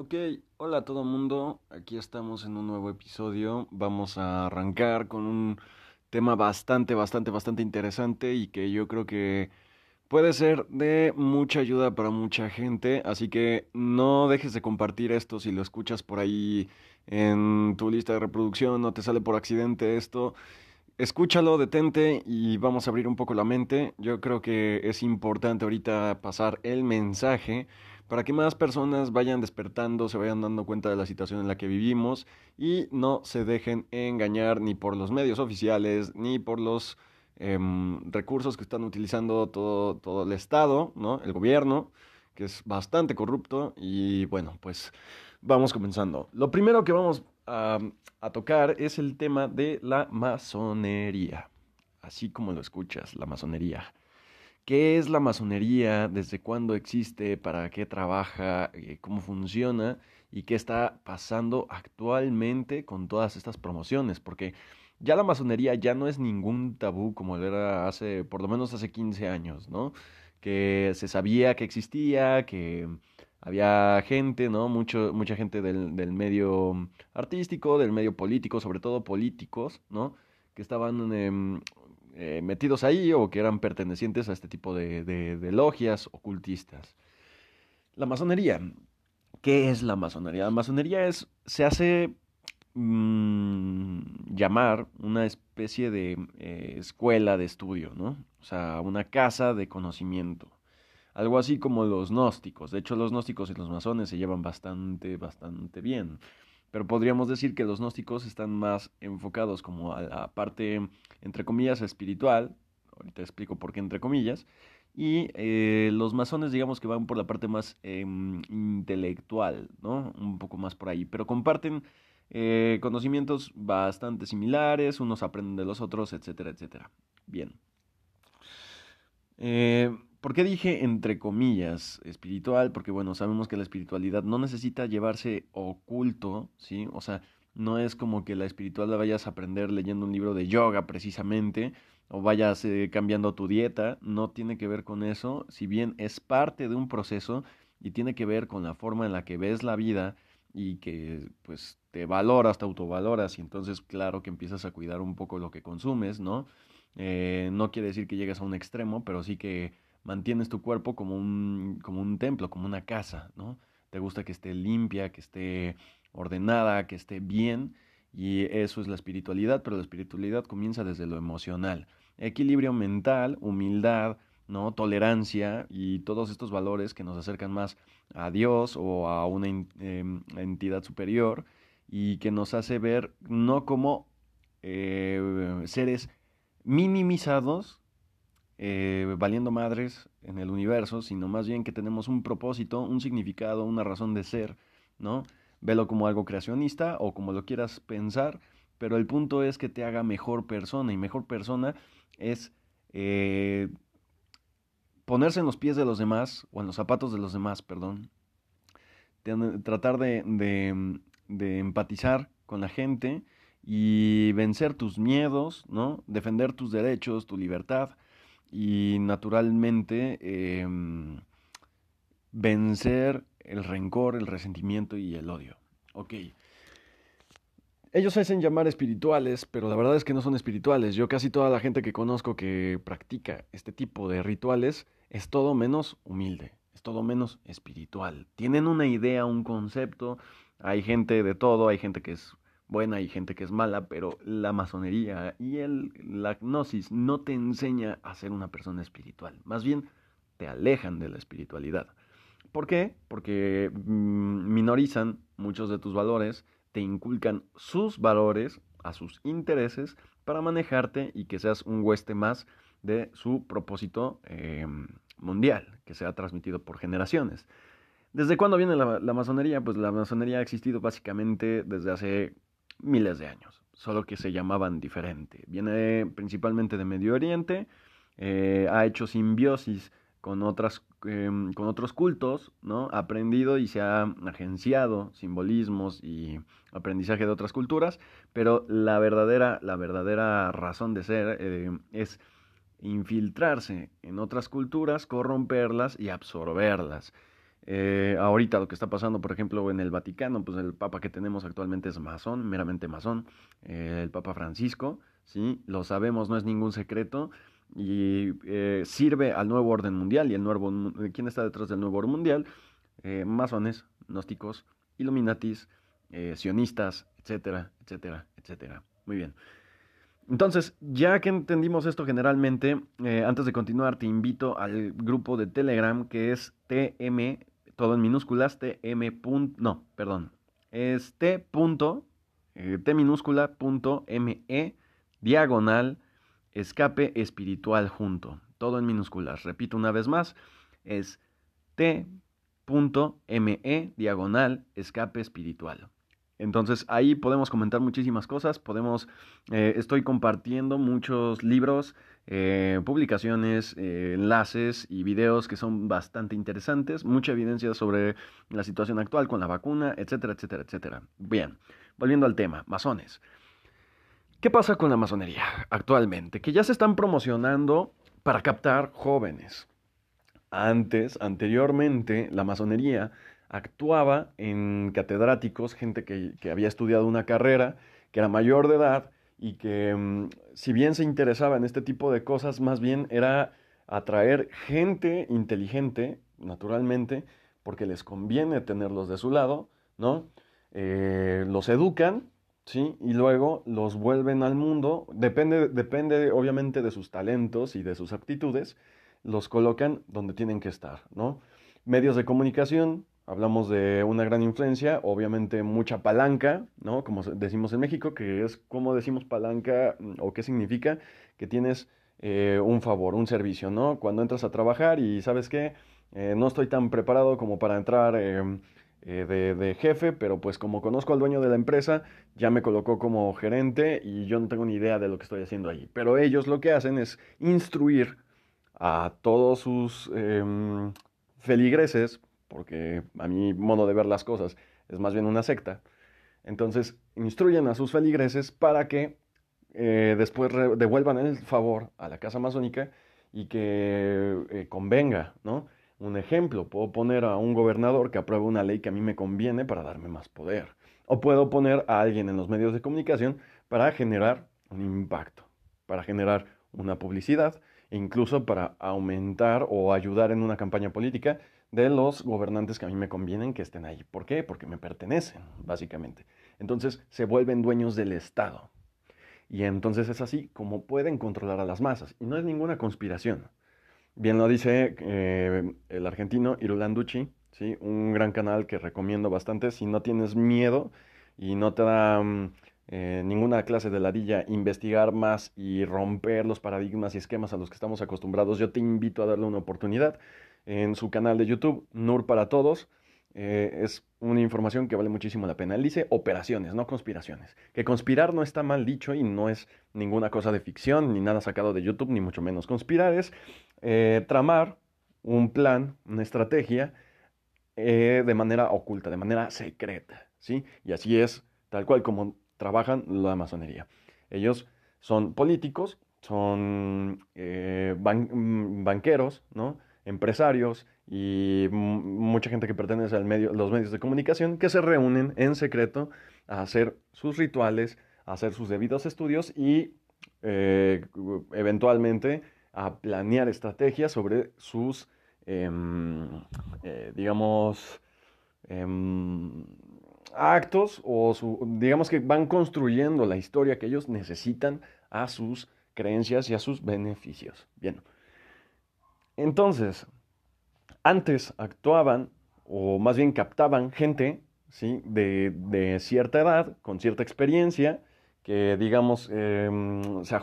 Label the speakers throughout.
Speaker 1: Ok, hola a todo mundo, aquí estamos en un nuevo episodio, vamos a arrancar con un tema bastante, bastante, bastante interesante y que yo creo que puede ser de mucha ayuda para mucha gente, así que no dejes de compartir esto si lo escuchas por ahí en tu lista de reproducción, no te sale por accidente esto. Escúchalo, detente y vamos a abrir un poco la mente. Yo creo que es importante ahorita pasar el mensaje para que más personas vayan despertando, se vayan dando cuenta de la situación en la que vivimos y no se dejen engañar ni por los medios oficiales, ni por los em, recursos que están utilizando todo, todo el Estado, ¿no? el gobierno, que es bastante corrupto. Y bueno, pues vamos comenzando. Lo primero que vamos a, a tocar es el tema de la masonería, así como lo escuchas, la masonería. ¿Qué es la masonería? ¿Desde cuándo existe? ¿Para qué trabaja? Eh, ¿Cómo funciona? ¿Y qué está pasando actualmente con todas estas promociones? Porque ya la masonería ya no es ningún tabú como era hace, por lo menos hace 15 años, ¿no? Que se sabía que existía, que había gente, ¿no? Mucho, mucha gente del, del medio artístico, del medio político, sobre todo políticos, ¿no? Que estaban eh, eh, metidos ahí o que eran pertenecientes a este tipo de, de, logias ocultistas. La masonería. ¿Qué es la masonería? La masonería es, se hace mmm, llamar una especie de eh, escuela de estudio, ¿no? O sea, una casa de conocimiento. Algo así como los gnósticos. De hecho, los gnósticos y los masones se llevan bastante, bastante bien. Pero podríamos decir que los gnósticos están más enfocados como a la parte, entre comillas, espiritual. Ahorita explico por qué entre comillas. Y eh, los masones, digamos que van por la parte más eh, intelectual, ¿no? Un poco más por ahí. Pero comparten eh, conocimientos bastante similares, unos aprenden de los otros, etcétera, etcétera. Bien. Eh, ¿Por qué dije entre comillas espiritual? Porque bueno, sabemos que la espiritualidad no necesita llevarse oculto, ¿sí? O sea, no es como que la espiritual la vayas a aprender leyendo un libro de yoga precisamente, o vayas eh, cambiando tu dieta, no tiene que ver con eso, si bien es parte de un proceso y tiene que ver con la forma en la que ves la vida y que pues te valoras, te autovaloras y entonces claro que empiezas a cuidar un poco lo que consumes, ¿no? Eh, no quiere decir que llegues a un extremo, pero sí que mantienes tu cuerpo como un, como un templo, como una casa, ¿no? Te gusta que esté limpia, que esté ordenada, que esté bien, y eso es la espiritualidad, pero la espiritualidad comienza desde lo emocional. Equilibrio mental, humildad, ¿no? Tolerancia y todos estos valores que nos acercan más a Dios o a una em, entidad superior y que nos hace ver no como eh, seres minimizados, eh, valiendo madres en el universo, sino más bien que tenemos un propósito, un significado, una razón de ser, ¿no? Velo como algo creacionista o como lo quieras pensar, pero el punto es que te haga mejor persona y mejor persona es eh, ponerse en los pies de los demás o en los zapatos de los demás, perdón. Tratar de, de, de empatizar con la gente y vencer tus miedos, ¿no? Defender tus derechos, tu libertad y naturalmente eh, vencer el rencor, el resentimiento y el odio. Ok. Ellos se hacen llamar espirituales, pero la verdad es que no son espirituales. Yo casi toda la gente que conozco que practica este tipo de rituales es todo menos humilde, es todo menos espiritual. Tienen una idea, un concepto, hay gente de todo, hay gente que es buena y gente que es mala, pero la masonería y el, la gnosis no te enseña a ser una persona espiritual, más bien te alejan de la espiritualidad. ¿Por qué? Porque mm, minorizan muchos de tus valores, te inculcan sus valores a sus intereses para manejarte y que seas un hueste más de su propósito eh, mundial, que sea transmitido por generaciones. ¿Desde cuándo viene la, masonería? Pues la masonería ha existido básicamente desde hace miles de años, solo que se llamaban diferente. Viene principalmente de Medio Oriente, eh, ha hecho simbiosis con, otras, eh, con otros cultos, ¿no? Ha aprendido y se ha agenciado simbolismos y aprendizaje de otras culturas, pero la verdadera, la verdadera razón de ser eh, es infiltrarse en otras culturas, corromperlas y absorberlas. Eh, ahorita lo que está pasando, por ejemplo, en el Vaticano, pues el Papa que tenemos actualmente es masón, meramente masón, eh, el Papa Francisco, ¿sí? Lo sabemos, no es ningún secreto y eh, sirve al nuevo orden mundial y el nuevo, ¿quién está detrás del nuevo orden mundial? masones, gnósticos, illuminatis, sionistas, etcétera, etcétera, etcétera. Muy bien. Entonces, ya que entendimos esto generalmente, antes de continuar, te invito al grupo de Telegram que es TM todo en minúsculas, tm. No, perdón. Es t. Punto, eh, t minúscula punto me diagonal escape espiritual junto. Todo en minúsculas. Repito una vez más. Es t.me diagonal escape espiritual. Entonces ahí podemos comentar muchísimas cosas, podemos, eh, estoy compartiendo muchos libros, eh, publicaciones, eh, enlaces y videos que son bastante interesantes, mucha evidencia sobre la situación actual con la vacuna, etcétera, etcétera, etcétera. Bien, volviendo al tema, masones. ¿Qué pasa con la masonería actualmente? Que ya se están promocionando para captar jóvenes. Antes, anteriormente, la masonería actuaba en catedráticos, gente que, había estudiado una carrera, que era mayor de edad y que mm, si bien se interesaba en este tipo de cosas, más bien era atraer gente inteligente, naturalmente, porque les conviene tenerlos de su lado, ¿no? Eh, los educan, ¿sí? Y luego los vuelven al mundo, depende, depende obviamente de sus talentos y de sus aptitudes, los colocan donde tienen que estar, ¿no? Medios de comunicación, Hablamos de una gran influencia, obviamente mucha palanca, ¿no? Como decimos en México, que es como decimos palanca mm, o qué significa que tienes eh, un favor, un servicio, ¿no? Cuando entras a trabajar y sabes que eh, no estoy tan preparado como para entrar em, eh, de, de, jefe, pero pues como conozco al dueño de la empresa, ya me colocó como gerente y yo no tengo ni idea de lo que estoy haciendo allí. Pero ellos lo que hacen es instruir a todos sus em, feligreses porque a mi modo de ver las cosas es más bien una secta. Entonces, instruyen a sus feligreses para que eh, después devuelvan el favor a la casa masónica y que eh, convenga, ¿no? Un ejemplo, puedo poner a un gobernador que apruebe una ley que a mí me conviene para darme más poder. O puedo poner a alguien en los medios de comunicación para generar un impacto, para generar una publicidad, e incluso para aumentar o ayudar en una campaña política de los gobernantes que a mí me convienen que estén ahí. ¿Por qué? Porque me pertenecen, básicamente. Entonces se vuelven dueños del Estado. Y entonces es así como pueden controlar a las masas. Y no es ninguna conspiración. Bien lo dice eh, el argentino Irulanducci, ¿sí? un gran canal que recomiendo bastante. Si no tienes miedo y no te da mm, eh, ninguna clase de ladilla investigar más y romper los paradigmas y esquemas a los que estamos acostumbrados, yo te invito a darle una oportunidad en su canal de YouTube, NUR para Todos. Eh, es una información que vale muchísimo la pena. Él dice operaciones, no conspiraciones. Que conspirar no está mal dicho y no es ninguna cosa de ficción, ni nada sacado de YouTube, ni mucho menos. Conspirar es eh, tramar un plan, una estrategia eh, de manera oculta, de manera secreta. ¿sí? Y así es tal cual como trabajan la masonería. Ellos son políticos, son mm, banqueros, ¿no? Empresarios y mucha gente que pertenece a medio, los medios de comunicación que se reúnen en secreto a hacer sus rituales, a hacer sus debidos estudios y eh, eventualmente a planear estrategias sobre sus, em, eh, digamos, em, actos o digamos que van construyendo la historia que ellos necesitan a sus creencias y a sus beneficios. Bien. Entonces, antes actuaban, o más bien captaban gente, ¿sí? De, cierta edad, con cierta experiencia, que, digamos, em, se,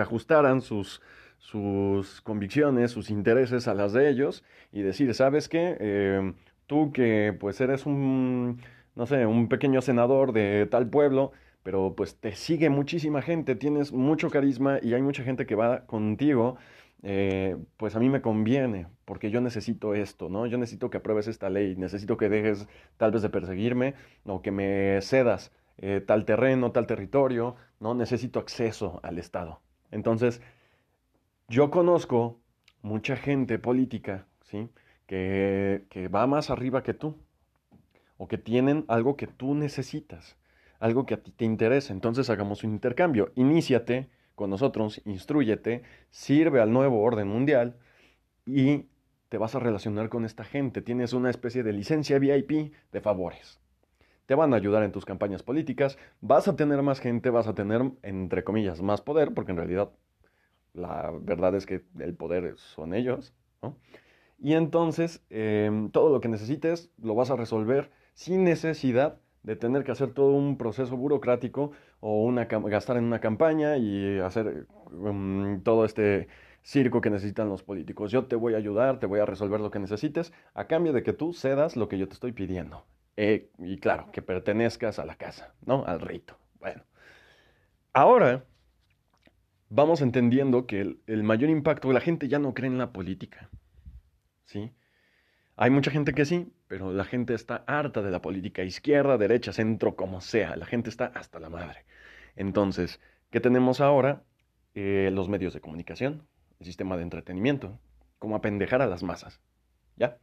Speaker 1: ajustaran sus, sus convicciones, sus intereses a las de ellos, y decir, ¿sabes qué? Em, tú que pues eres un, no sé, un pequeño senador de tal pueblo, pero pues te sigue muchísima gente, tienes mucho carisma y hay mucha gente que va contigo eh, pues a mí me conviene, porque yo necesito esto, ¿no? Yo necesito que apruebes esta ley, necesito que dejes tal vez de perseguirme o que me cedas eh, tal terreno, tal territorio, ¿no? Necesito acceso al Estado. Entonces, yo conozco mucha gente política, ¿sí? que, que va más arriba que tú, o que tienen algo que tú necesitas, algo que a ti te interesa. Entonces hagamos un intercambio. Iníciate con nosotros, instruyete, sirve al nuevo orden mundial y te vas a relacionar con esta gente. Tienes una especie de licencia VIP de favores. Te van a ayudar en tus campañas políticas, vas a tener más gente, vas a tener, entre comillas, más poder, porque en realidad la verdad es que el poder son ellos, Y entonces em, todo lo que necesites lo vas a resolver sin necesidad de tener que hacer todo un proceso burocrático o una, gastar en una campaña y hacer um, todo este circo que necesitan los políticos. Yo te voy a ayudar, te voy a resolver lo que necesites a cambio de que tú cedas lo que yo te estoy pidiendo. Eh, y claro, que pertenezcas a la casa, ¿no? Al rito. Bueno, ahora vamos entendiendo que el, el mayor impacto, la gente ya no cree en la política, ¿sí? Hay mucha gente que sí, pero la gente está harta de la política, izquierda, derecha, centro, como sea. La gente está hasta la madre. Entonces, ¿qué tenemos ahora? Eh, los medios de comunicación, el sistema de entretenimiento, como apendejar a las masas. ¿Ya?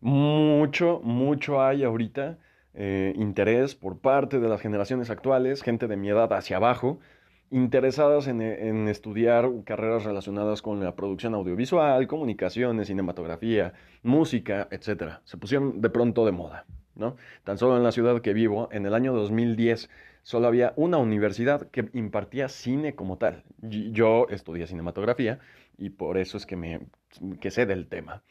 Speaker 1: Mucho, mucho hay ahorita eh, interés por parte de las generaciones actuales, gente de mi edad hacia abajo, interesadas en, estudiar carreras relacionadas con la producción audiovisual, comunicaciones, cinematografía, música, etc. Se pusieron de pronto de moda, ¿no? Tan solo en la ciudad que vivo, en el año 2010, solo había una universidad que impartía cine como tal. Yo estudié cinematografía y por eso es que, me, que sé del tema.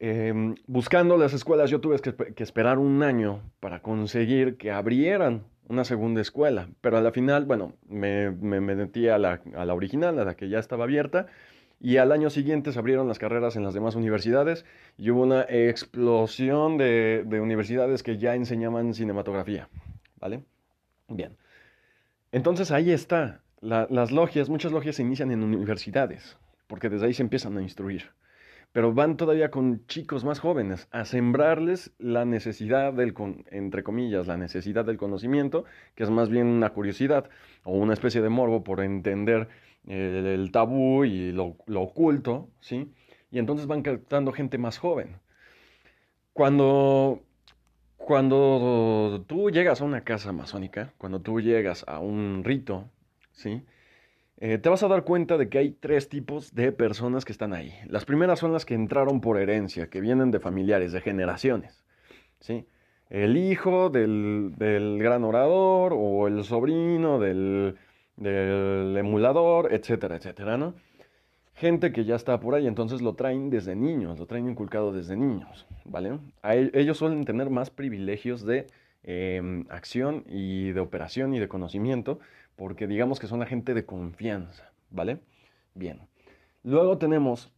Speaker 1: Em, buscando las escuelas, yo tuve que, que esperar un año para conseguir que abrieran una segunda escuela, pero a la final, bueno, me, me, metí a la, a la, original, a la que ya estaba abierta, y al año siguiente se abrieron las carreras en las demás universidades y hubo una explosión de, de universidades que ya enseñaban cinematografía, ¿vale? Bien. Entonces ahí está. las logias, muchas logias se inician en universidades, porque desde ahí se empiezan a instruir pero van todavía con chicos más jóvenes a sembrarles la necesidad del, entre comillas, la necesidad del conocimiento, que es más bien una curiosidad o una especie de morbo por entender el, tabú y lo, lo, oculto, ¿sí? Y entonces van captando gente más joven. Cuando, cuando tú llegas a una casa masónica, cuando tú llegas a un rito, ¿sí? Eh, te vas a dar cuenta de que hay tres tipos de personas que están ahí. Las primeras son las que entraron por herencia, que vienen de familiares, de generaciones. ¿sí? El hijo del, gran orador o el sobrino del, emulador, etcétera, etcétera, ¿no? Gente que ya está por ahí, entonces lo traen desde niños, lo traen inculcado desde niños, ¿vale? Ellos suelen tener más privilegios de em, acción y de operación y de conocimiento porque digamos que son la gente de confianza, ¿vale? Bien. Luego tenemos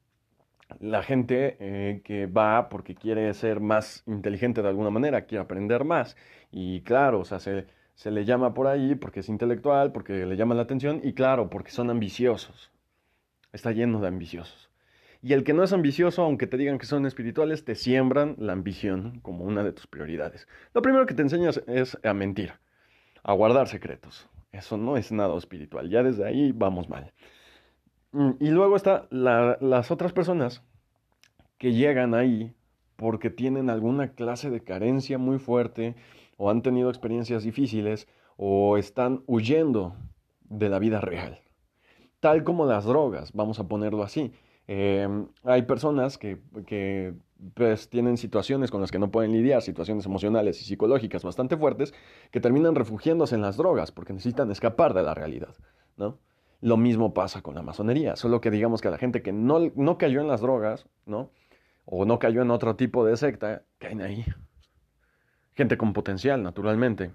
Speaker 1: la gente eh, que va porque quiere ser más inteligente de alguna manera, quiere aprender más. Y claro, o sea, se, se le llama por ahí porque es intelectual, porque le llama la atención y claro, porque son ambiciosos. Está lleno de ambiciosos. Y el que no es ambicioso, aunque te digan que son espirituales, te siembran la ambición como una de tus prioridades. Lo primero que te enseñas es a mentir, a guardar secretos, eso no es nada espiritual. Ya desde ahí vamos mal. Mm, y luego está las otras personas que llegan ahí porque tienen alguna clase de carencia muy fuerte o han tenido experiencias difíciles o están huyendo de la vida real. Tal como las drogas, vamos a ponerlo así. Em, hay personas que, que pues, tienen situaciones con las que no pueden lidiar, situaciones emocionales y psicológicas bastante fuertes, que terminan refugiándose en las drogas porque necesitan escapar de la realidad, ¿no? Lo mismo pasa con la masonería, solo que digamos que la gente que no, no cayó en las drogas, ¿no? O no cayó en otro tipo de secta, caen ahí. Gente con potencial, naturalmente,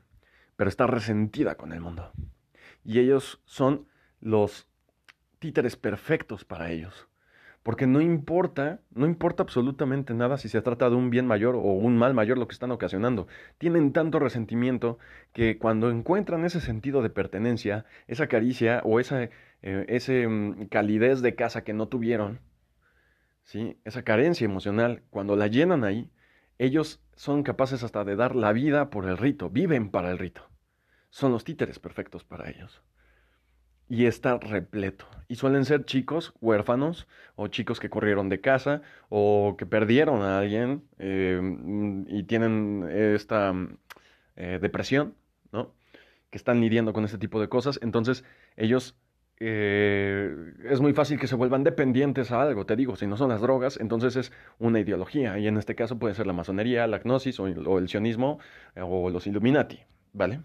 Speaker 1: pero está resentida con el mundo. Y ellos son los títeres perfectos para ellos porque no importa, no importa absolutamente nada si se trata de un bien mayor o un mal mayor lo que están ocasionando. Tienen tanto resentimiento que cuando encuentran ese sentido de pertenencia, esa caricia o esa eh, ese, mm, calidez de casa que no tuvieron, ¿sí? esa carencia emocional, cuando la llenan ahí, ellos son capaces hasta de dar la vida por el rito, viven para el rito. Son los títeres perfectos para ellos. Y está repleto. Y suelen ser chicos huérfanos o chicos que corrieron de casa o que perdieron a alguien eh, y tienen esta eh, depresión, ¿no? Que están lidiando con este tipo de cosas. Entonces ellos eh, es muy fácil que se vuelvan dependientes a algo, te digo, si no son las drogas, entonces es una ideología, y en este caso puede ser la masonería, la gnosis o o el sionismo o los Illuminati, ¿vale?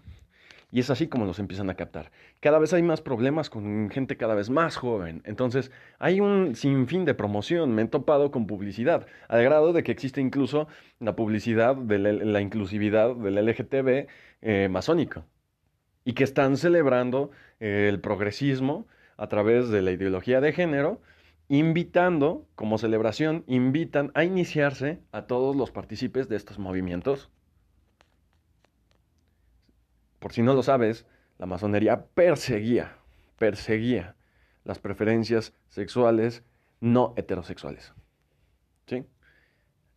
Speaker 1: Y es así como los empiezan a captar. Cada vez hay más problemas con gente cada vez más joven. Entonces hay un sinfín de promoción. Me he topado con publicidad. Al grado de que existe incluso la publicidad de la, inclusividad del LGTB eh, masónico. Y que están celebrando eh, el progresismo a través de la ideología de género invitando, como celebración, invitan a iniciarse a todos los partícipes de estos movimientos por si no lo sabes, la masonería perseguía, perseguía las preferencias sexuales no heterosexuales. ¿Sí?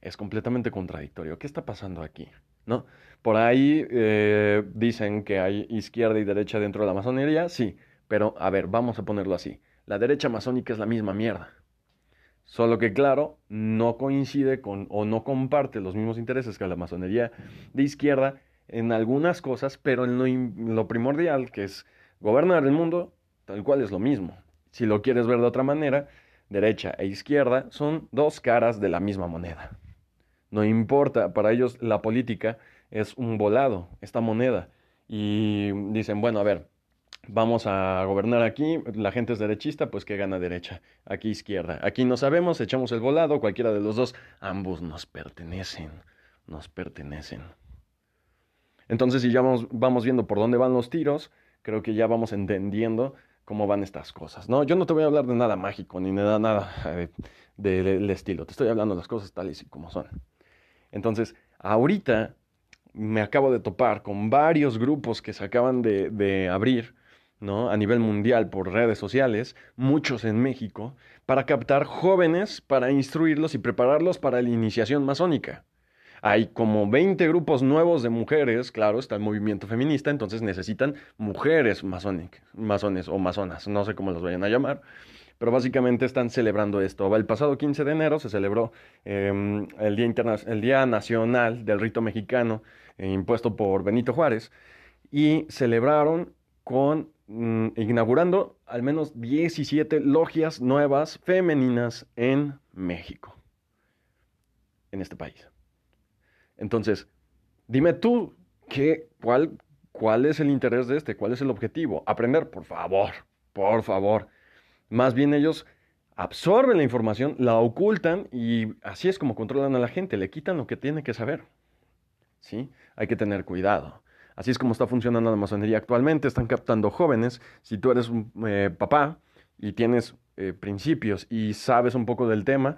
Speaker 1: Es completamente contradictorio. ¿Qué está pasando aquí? ¿No? Por ahí eh, dicen que hay izquierda y derecha dentro de la masonería, sí, pero a ver, vamos a ponerlo así. La derecha masónica es la misma mierda. Solo que, claro, no coincide con o no comparte los mismos intereses que la masonería de izquierda en algunas cosas, pero en lo, primordial, que es gobernar el mundo, tal cual es lo mismo. Si lo quieres ver de otra manera, derecha e izquierda son dos caras de la misma moneda. No importa, para ellos la política es un volado, esta moneda. Y dicen, bueno, a ver, vamos a gobernar aquí, la gente es derechista, pues que gana derecha, aquí izquierda. Aquí no sabemos, echamos el volado, cualquiera de los dos, ambos nos pertenecen, nos pertenecen. Entonces, si ya vamos, viendo por dónde van los tiros, creo que ya vamos entendiendo cómo van estas cosas, ¿no? Yo no te voy a hablar de nada mágico ni de nada eh, del estilo, te estoy hablando de las cosas tales y como son. Entonces, ahorita me acabo de topar con varios grupos que se acaban de, de abrir, ¿no? A nivel mundial por redes sociales, muchos en México, para captar jóvenes, para instruirlos y prepararlos para la iniciación masónica. Hay como 20 grupos nuevos de mujeres, claro, está el movimiento feminista, entonces necesitan mujeres masones o masonas, no sé cómo los vayan a llamar, pero básicamente están celebrando esto. El pasado 15 de enero se celebró em, el, Día el, Día Nacional del Rito Mexicano, eh, impuesto por Benito Juárez, y celebraron con mm, inaugurando al menos 17 logias nuevas femeninas en México, en este país. Entonces, dime tú, ¿qué, cuál, ¿cuál es el interés de este? ¿Cuál es el objetivo? Aprender, por favor, por favor. Más bien ellos absorben la información, la ocultan y así es como controlan a la gente, le quitan lo que tiene que saber. ¿Sí? Hay que tener cuidado. Así es como está funcionando la masonería actualmente. Están captando jóvenes. Si tú eres un eh, papá y tienes eh, principios y sabes un poco del tema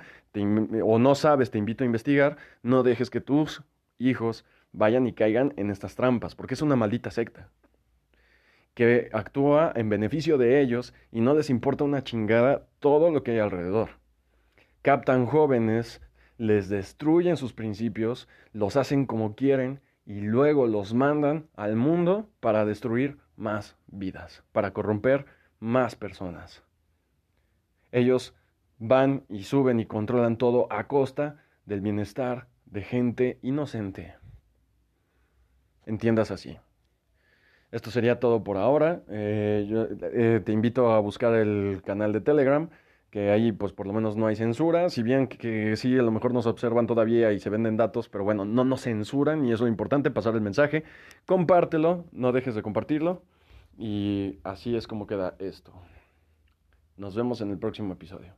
Speaker 1: o no sabes, te invito a investigar, no dejes que tus hijos vayan y caigan en estas trampas, porque es una maldita secta que actúa en beneficio de ellos y no les importa una chingada todo lo que hay alrededor. Captan jóvenes, les destruyen sus principios, los hacen como quieren y luego los mandan al mundo para destruir más vidas, para corromper más personas. Ellos van y suben y controlan todo a costa del bienestar de gente inocente. Entiendas así. Esto sería todo por ahora. Eh, eh, te invito a buscar el canal de Telegram, que ahí pues por lo menos no hay censura, si bien que, que, sí a lo mejor nos observan todavía y se venden datos, pero bueno, no nos censuran y es importante, pasar el mensaje. Compártelo, no dejes de compartirlo y así es como queda esto. Nos vemos en el próximo episodio.